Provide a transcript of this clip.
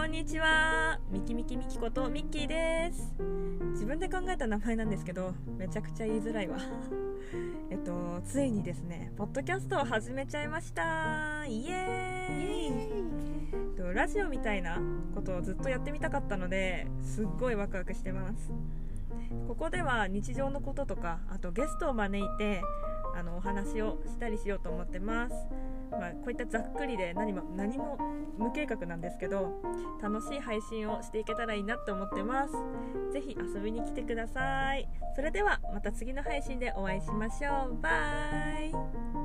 こんにちは。ミキミキミキことミッキーです。自分で考えた名前なんですけどめちゃくちゃ言いづらいわ。えっとついにですねポッドキャストを始めちゃいました。イエーイ。とラジオみたいなことをずっとやってみたかったのですっごいワクワクしてます。ここでは日常のこととかあとゲストを招いてあのお話をしたりしようと思ってます。まあ、こういったざっくりで何も何も無計画なんですけど楽しい配信をしていけたらいいなって思ってます。是非遊びに来てください。それではまた次の配信でお会いしましょう。バイ。